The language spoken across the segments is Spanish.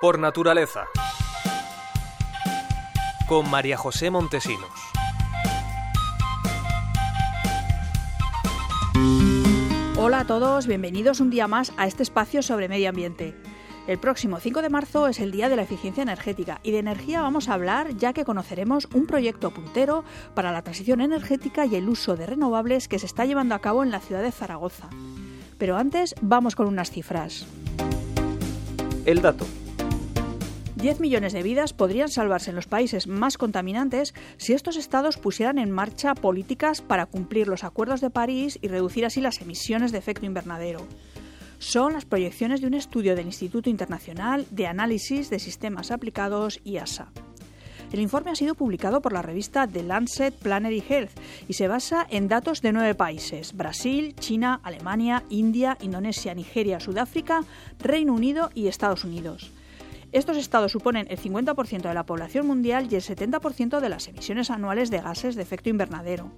Por naturaleza. Con María José Montesinos. Hola a todos, bienvenidos un día más a este espacio sobre medio ambiente. El próximo 5 de marzo es el Día de la Eficiencia Energética y de energía vamos a hablar ya que conoceremos un proyecto puntero para la transición energética y el uso de renovables que se está llevando a cabo en la ciudad de Zaragoza. Pero antes vamos con unas cifras. El dato. 10 millones de vidas podrían salvarse en los países más contaminantes si estos estados pusieran en marcha políticas para cumplir los acuerdos de París y reducir así las emisiones de efecto invernadero. Son las proyecciones de un estudio del Instituto Internacional de Análisis de Sistemas Aplicados, IASA. El informe ha sido publicado por la revista The Lancet Planetary Health y se basa en datos de nueve países: Brasil, China, Alemania, India, Indonesia, Nigeria, Sudáfrica, Reino Unido y Estados Unidos. Estos estados suponen el 50% de la población mundial y el 70% de las emisiones anuales de gases de efecto invernadero.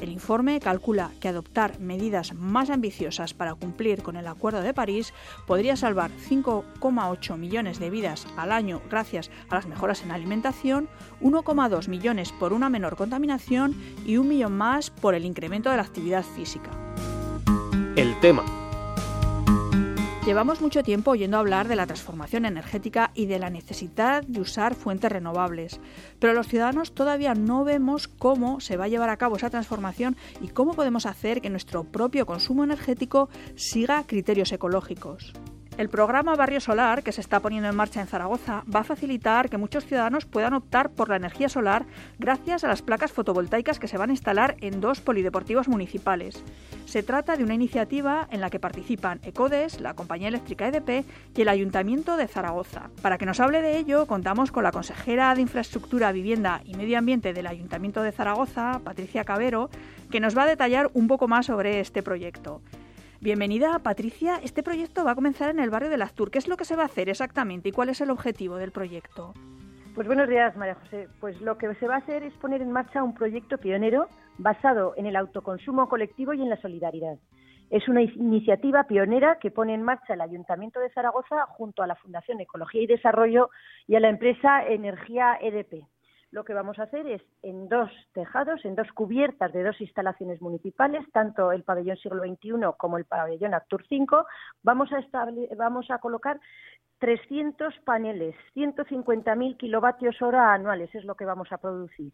El informe calcula que adoptar medidas más ambiciosas para cumplir con el Acuerdo de París podría salvar 5,8 millones de vidas al año gracias a las mejoras en alimentación, 1,2 millones por una menor contaminación y un millón más por el incremento de la actividad física. El tema. Llevamos mucho tiempo oyendo hablar de la transformación energética y de la necesidad de usar fuentes renovables, pero los ciudadanos todavía no vemos cómo se va a llevar a cabo esa transformación y cómo podemos hacer que nuestro propio consumo energético siga criterios ecológicos. El programa Barrio Solar, que se está poniendo en marcha en Zaragoza, va a facilitar que muchos ciudadanos puedan optar por la energía solar gracias a las placas fotovoltaicas que se van a instalar en dos polideportivos municipales. Se trata de una iniciativa en la que participan ECODES, la compañía eléctrica EDP y el Ayuntamiento de Zaragoza. Para que nos hable de ello, contamos con la consejera de Infraestructura, Vivienda y Medio Ambiente del Ayuntamiento de Zaragoza, Patricia Cabero, que nos va a detallar un poco más sobre este proyecto. Bienvenida, Patricia. Este proyecto va a comenzar en el barrio de Laztur. ¿Qué es lo que se va a hacer exactamente y cuál es el objetivo del proyecto? Pues buenos días, María José. Pues lo que se va a hacer es poner en marcha un proyecto pionero basado en el autoconsumo colectivo y en la solidaridad. Es una iniciativa pionera que pone en marcha el Ayuntamiento de Zaragoza junto a la Fundación Ecología y Desarrollo y a la empresa Energía EDP lo que vamos a hacer es en dos tejados, en dos cubiertas de dos instalaciones municipales, tanto el pabellón siglo XXI como el pabellón Actur 5, vamos a, vamos a colocar 300 paneles, 150.000 kilovatios hora anuales es lo que vamos a producir.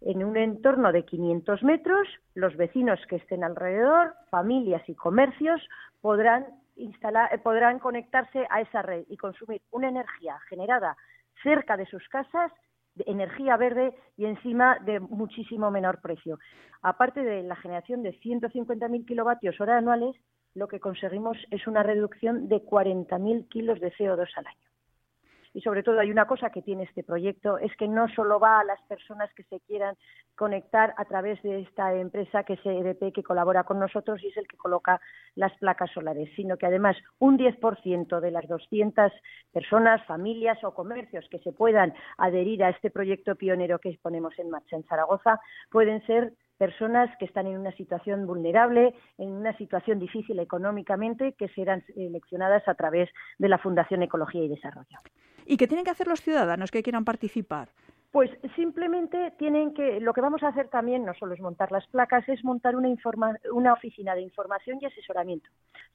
En un entorno de 500 metros, los vecinos que estén alrededor, familias y comercios, podrán, instalar, eh, podrán conectarse a esa red y consumir una energía generada cerca de sus casas energía verde y encima de muchísimo menor precio. Aparte de la generación de 150.000 kilovatios hora anuales, lo que conseguimos es una reducción de 40.000 kilos de CO2 al año y sobre todo hay una cosa que tiene este proyecto, es que no solo va a las personas que se quieran conectar a través de esta empresa que es EDP, que colabora con nosotros y es el que coloca las placas solares, sino que además un 10% de las 200 personas, familias o comercios que se puedan adherir a este proyecto pionero que ponemos en marcha en Zaragoza pueden ser personas que están en una situación vulnerable, en una situación difícil económicamente, que serán seleccionadas a través de la Fundación Ecología y Desarrollo. ¿Y qué tienen que hacer los ciudadanos que quieran participar? Pues simplemente tienen que, lo que vamos a hacer también no solo es montar las placas, es montar una, una oficina de información y asesoramiento.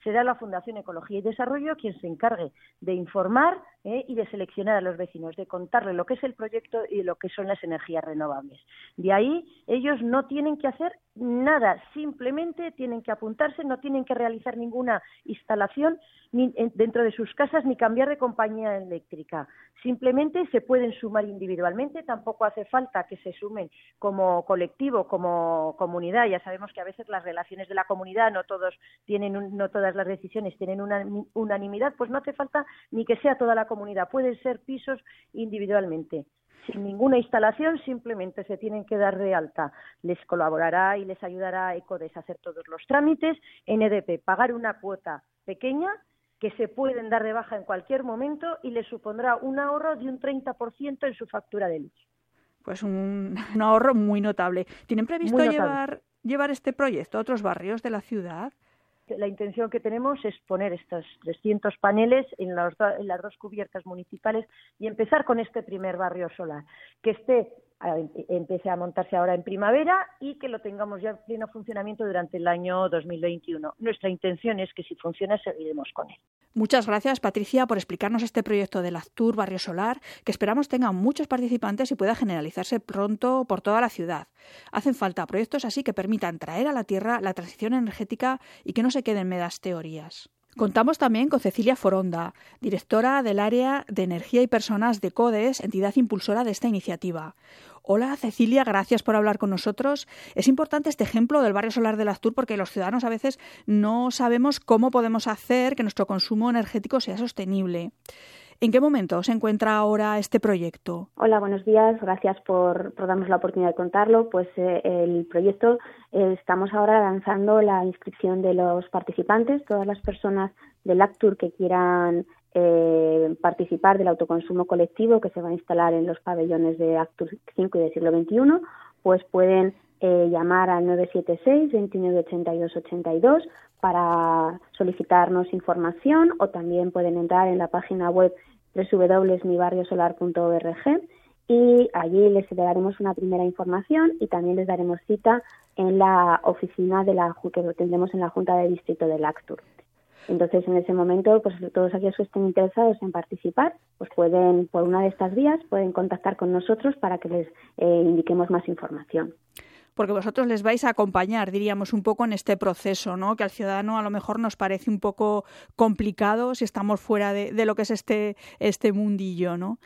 Será la Fundación Ecología y Desarrollo quien se encargue de informar ¿eh? y de seleccionar a los vecinos, de contarle lo que es el proyecto y lo que son las energías renovables. De ahí ellos no tienen que hacer nada, simplemente tienen que apuntarse, no tienen que realizar ninguna instalación ni dentro de sus casas ni cambiar de compañía eléctrica. Simplemente se pueden sumar individualmente, tampoco hace falta que se sumen como colectivo, como comunidad. Ya sabemos que a veces las relaciones de la comunidad no todos tienen no todas las decisiones tienen una unanimidad, pues no hace falta ni que sea toda la comunidad, pueden ser pisos individualmente sin ninguna instalación, simplemente se tienen que dar de alta. Les colaborará y les ayudará ECODES a hacer todos los trámites. En EDP, pagar una cuota pequeña que se pueden dar de baja en cualquier momento y les supondrá un ahorro de un 30% en su factura de luz. Pues un, ahorro muy notable. ¿Tienen previsto llevar, llevar este proyecto a otros barrios de la ciudad? La intención que tenemos es poner estos 300 paneles en, las dos cubiertas municipales y empezar con este primer barrio solar, que esté empiece a montarse ahora en primavera y que lo tengamos ya en pleno funcionamiento durante el año 2021. Nuestra intención es que si funciona seguiremos con él. Muchas gracias, Patricia, por explicarnos este proyecto del Actur Barrio Solar, que esperamos tenga muchos participantes y pueda generalizarse pronto por toda la ciudad. Hacen falta proyectos así que permitan traer a la Tierra la transición energética y que no se queden medas teorías. Contamos también con Cecilia Foronda, directora del área de energía y personas de CODES, entidad impulsora de esta iniciativa. Hola Cecilia, gracias por hablar con nosotros. Es importante este ejemplo del barrio solar de Astur porque los ciudadanos a veces no sabemos cómo podemos hacer que nuestro consumo energético sea sostenible. ¿En qué momento se encuentra ahora este proyecto? Hola, buenos días. Gracias por, darnos la oportunidad de contarlo. Pues eh, el proyecto eh, estamos ahora lanzando la inscripción de los participantes, todas las personas del ACTUR que quieran eh, participar del autoconsumo colectivo que se va a instalar en los pabellones de Actur 5 y del siglo XXI, pues pueden eh, llamar al 976 29 82 82 para solicitarnos información o también pueden entrar en la página web www.mibarriosolar.org y allí les daremos una primera información y también les daremos cita en la oficina de la que tendremos en la Junta de Distrito del Actur. Entonces, en ese momento, pues todos aquellos que estén interesados en participar, pues pueden, por una de estas vías, pueden contactar con nosotros para que les eh, indiquemos más información porque vosotros les vais a acompañar, diríamos, un poco en este proceso, ¿no? Que al ciudadano a lo mejor nos parece un poco complicado si estamos fuera de, de lo que es este, este mundillo, ¿no?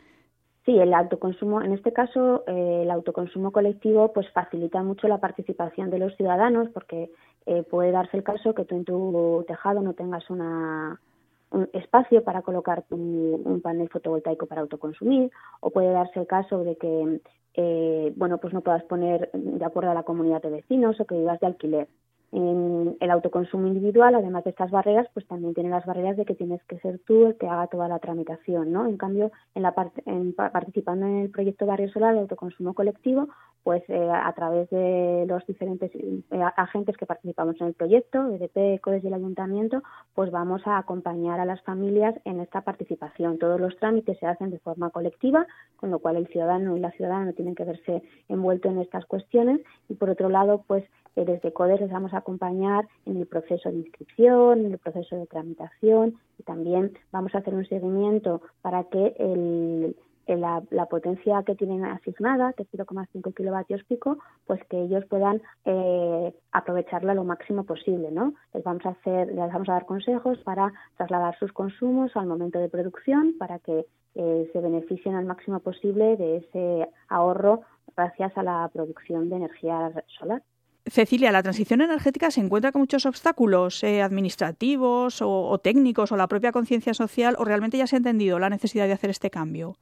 Sí, el autoconsumo, en este caso, eh, el autoconsumo colectivo, pues facilita mucho la participación de los ciudadanos, porque eh, puede darse el caso que tú en tu tejado no tengas una, un espacio para colocar un, panel fotovoltaico para autoconsumir o puede darse el caso de que eh, bueno pues no puedas poner de acuerdo a la comunidad de vecinos o que vivas de alquiler en el autoconsumo individual, además de estas barreras, pues también tiene las barreras de que tienes que ser tú el que haga toda la tramitación, ¿no? En cambio, en la en, participando en el proyecto Barrio Solar de autoconsumo colectivo, pues eh, a través de los diferentes eh, agentes que participamos en el proyecto, EDP, CODES y el Ayuntamiento, pues vamos a acompañar a las familias en esta participación. Todos los trámites se hacen de forma colectiva, con lo cual el ciudadano y la ciudadana tienen que verse envueltos en estas cuestiones y por otro lado, pues desde CODES les vamos a acompañar en el proceso de inscripción, en el proceso de tramitación y también vamos a hacer un seguimiento para que el, la, potencia que tienen asignada, que es 0,5 kilovatios pico, pues que ellos puedan eh, aprovecharla lo máximo posible, ¿no? Les vamos a hacer, les vamos a dar consejos para trasladar sus consumos al momento de producción para que eh, se beneficien al máximo posible de ese ahorro gracias a la producción de energía solar. Cecilia, la transición energética se encuentra con muchos obstáculos eh, administrativos o, técnicos o la propia conciencia social o realmente ya se ha entendido la necesidad de hacer este cambio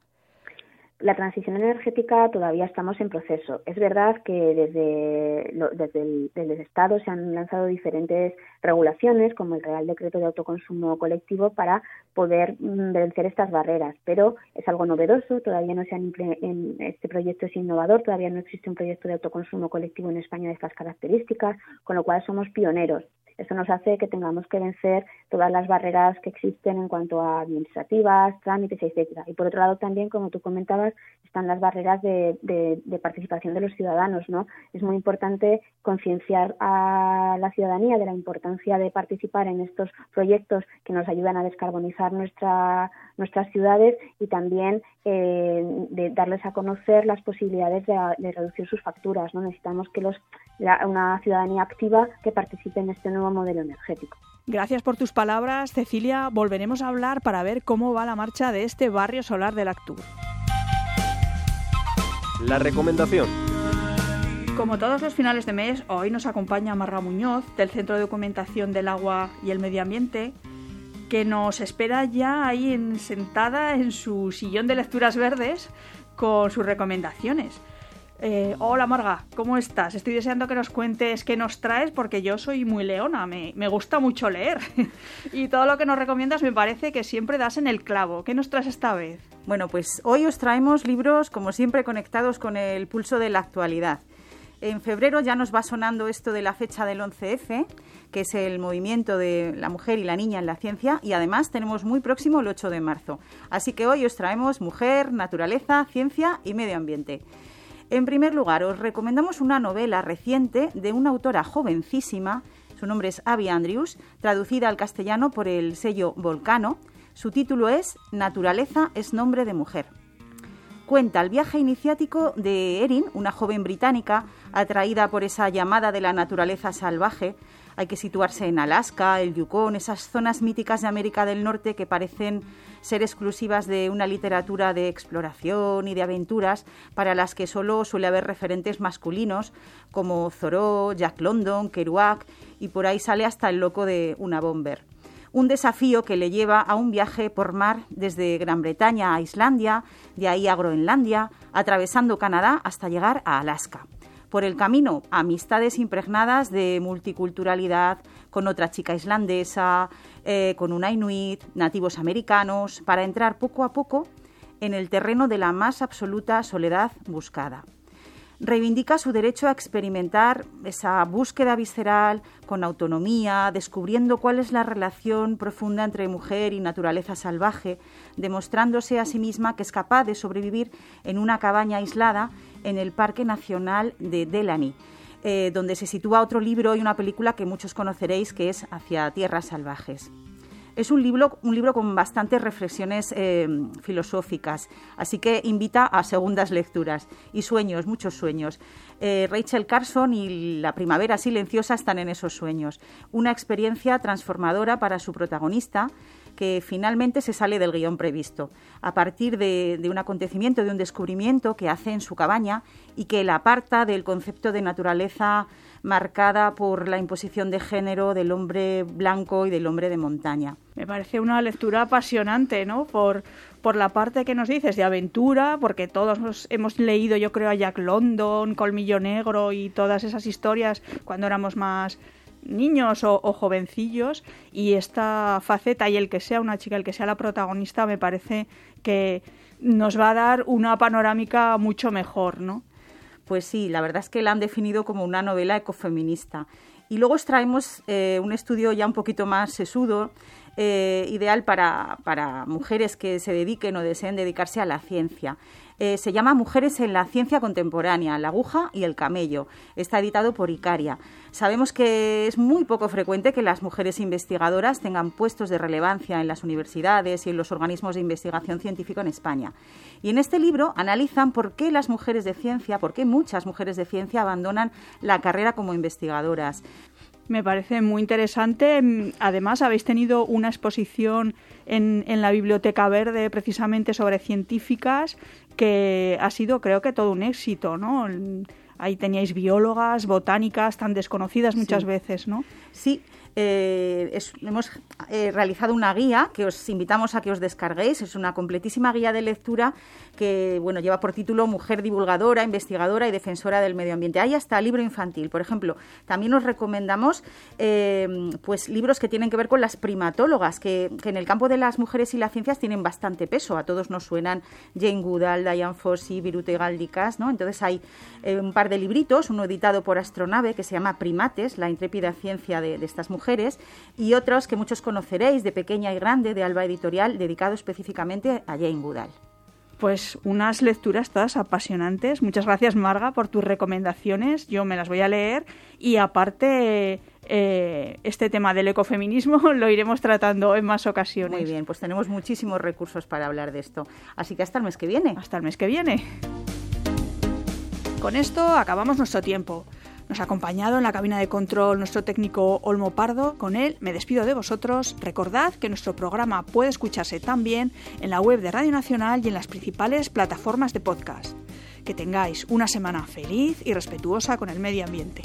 la transición energética todavía estamos en proceso. Es verdad que desde, desde el, Estado se han lanzado diferentes regulaciones, como el Real Decreto de Autoconsumo Colectivo, para poder mm, vencer estas barreras, pero es algo novedoso, todavía no se han en este proyecto es innovador, todavía no existe un proyecto de autoconsumo colectivo en España de estas características, con lo cual somos pioneros. Esto nos hace que tengamos que vencer todas las barreras que existen en cuanto a administrativas, trámites, etcétera. Y por otro lado también, como tú comentabas, están las barreras de, participación de los ciudadanos, ¿no? Es muy importante concienciar a la ciudadanía de la importancia de participar en estos proyectos que nos ayudan a descarbonizar nuestra, nuestras ciudades y también eh, de darles a conocer las posibilidades de, reducir sus facturas, ¿no? Necesitamos que los, una ciudadanía activa que participe en este nuevo modelo energético. Gracias por tus palabras, Cecilia. Volveremos a hablar para ver cómo va la marcha de este barrio solar del Actur. La recomendación. Como todos los finales de mes, hoy nos acompaña Marga Muñoz del Centro de Documentación del Agua y el Medio Ambiente, que nos espera ya ahí sentada en su sillón de lecturas verdes con sus recomendaciones. Eh, hola Marga, ¿cómo estás? Estoy deseando que nos cuentes qué nos traes porque yo soy muy leona, me, gusta mucho leer y todo lo que nos recomiendas me parece que siempre das en el clavo. ¿Qué nos traes esta vez? Bueno, pues hoy os traemos libros como siempre conectados con el pulso de la actualidad. En febrero ya nos va sonando esto de la fecha del 11F, que es el movimiento de la mujer y la niña en la ciencia, y además tenemos muy próximo el 8 de marzo. Así que hoy os traemos mujer, naturaleza, ciencia y medio ambiente. En primer lugar, os recomendamos una novela reciente de una autora jovencísima, su nombre es Abby Andrews, traducida al castellano por el sello Volcano. Su título es Naturaleza es nombre de mujer cuenta el viaje iniciático de Erin, una joven británica atraída por esa llamada de la naturaleza salvaje. Hay que situarse en Alaska, el Yukon, esas zonas míticas de América del Norte que parecen ser exclusivas de una literatura de exploración y de aventuras para las que solo suele haber referentes masculinos como Thoreau, Jack London, Kerouac y por ahí sale hasta el loco de una bomber un desafío que le lleva a un viaje por mar desde Gran Bretaña a Islandia, de ahí a Groenlandia, atravesando Canadá hasta llegar a Alaska. Por el camino, amistades impregnadas de multiculturalidad con otra chica islandesa, eh, con una inuit, nativos americanos, para entrar poco a poco en el terreno de la más absoluta soledad buscada reivindica su derecho a experimentar esa búsqueda visceral con autonomía, descubriendo cuál es la relación profunda entre mujer y naturaleza salvaje, demostrándose a sí misma que es capaz de sobrevivir en una cabaña aislada en el Parque Nacional de Delany. Eh, donde se sitúa otro libro y una película que muchos conoceréis que es Hacia Tierras Salvajes. Es un libro, un libro con bastantes reflexiones eh, filosóficas, así que invita a segundas lecturas y sueños, muchos sueños. Eh, Rachel Carson y La Primavera Silenciosa están en esos sueños. Una experiencia transformadora para su protagonista que finalmente se sale del guion previsto, a partir de, un acontecimiento, de un descubrimiento que hace en su cabaña y que la aparta del concepto de naturaleza marcada por la imposición de género del hombre blanco y del hombre de montaña. Me parece una lectura apasionante, ¿no? Por, por la parte que nos dices de aventura, porque todos hemos leído, yo creo, a Jack London, Colmillo Negro y todas esas historias cuando éramos más niños o, jovencillos y esta faceta y el que sea una chica, el que sea la protagonista, me parece que nos va a dar una panorámica mucho mejor, ¿no? Pues sí, la verdad es que la han definido como una novela ecofeminista. Y luego extraemos eh, un estudio ya un poquito más sesudo, eh, ideal para, para mujeres que se dediquen o deseen dedicarse a la ciencia. Eh, se llama Mujeres en la Ciencia Contemporánea, la aguja y el camello. Está editado por Icaria. Sabemos que es muy poco frecuente que las mujeres investigadoras tengan puestos de relevancia en las universidades y en los organismos de investigación científica en España. Y en este libro analizan por qué las mujeres de ciencia, por qué muchas mujeres de ciencia abandonan la carrera como investigadoras. Me parece muy interesante. Además, habéis tenido una exposición en, en, la Biblioteca Verde precisamente sobre científicas que ha sido, creo que, todo un éxito, ¿no? Ahí teníais biólogas, botánicas tan desconocidas muchas veces, ¿no? Sí, eh, hemos eh, realizado una guía que os invitamos a que os descarguéis. Es una completísima guía de lectura que bueno, lleva por título Mujer divulgadora, investigadora y defensora del medio ambiente. Hay hasta libro infantil. Por ejemplo, también os recomendamos eh, pues libros que tienen que ver con las primatólogas, que, en el campo de las mujeres y las ciencias tienen bastante peso. A todos nos suenan Jane Goodall, Diane Fossey, Virute Galdicas, ¿no? Entonces hay un par de libritos, uno editado por Astronave que se llama Primates, la intrépida ciencia de estas mujeres y otros que muchos conoceréis de Pequeña y Grande de Alba Editorial, dedicado específicamente a Jane Goodall. Pues unas lecturas todas apasionantes. Muchas gracias, Marga, por tus recomendaciones. Yo me las voy a leer y aparte eh, este tema del ecofeminismo lo iremos tratando en más ocasiones. Muy bien, pues tenemos muchísimos recursos para hablar de esto. Así que hasta el mes que viene. Hasta el mes que viene. Con esto acabamos nuestro tiempo. Nos ha acompañado en la cabina de control nuestro técnico Olmo Pardo. Con él me despido de vosotros. Recordad que nuestro programa puede escucharse también en la web de Radio Nacional y en las principales plataformas de podcast. Que tengáis una semana feliz y respetuosa con el medio ambiente.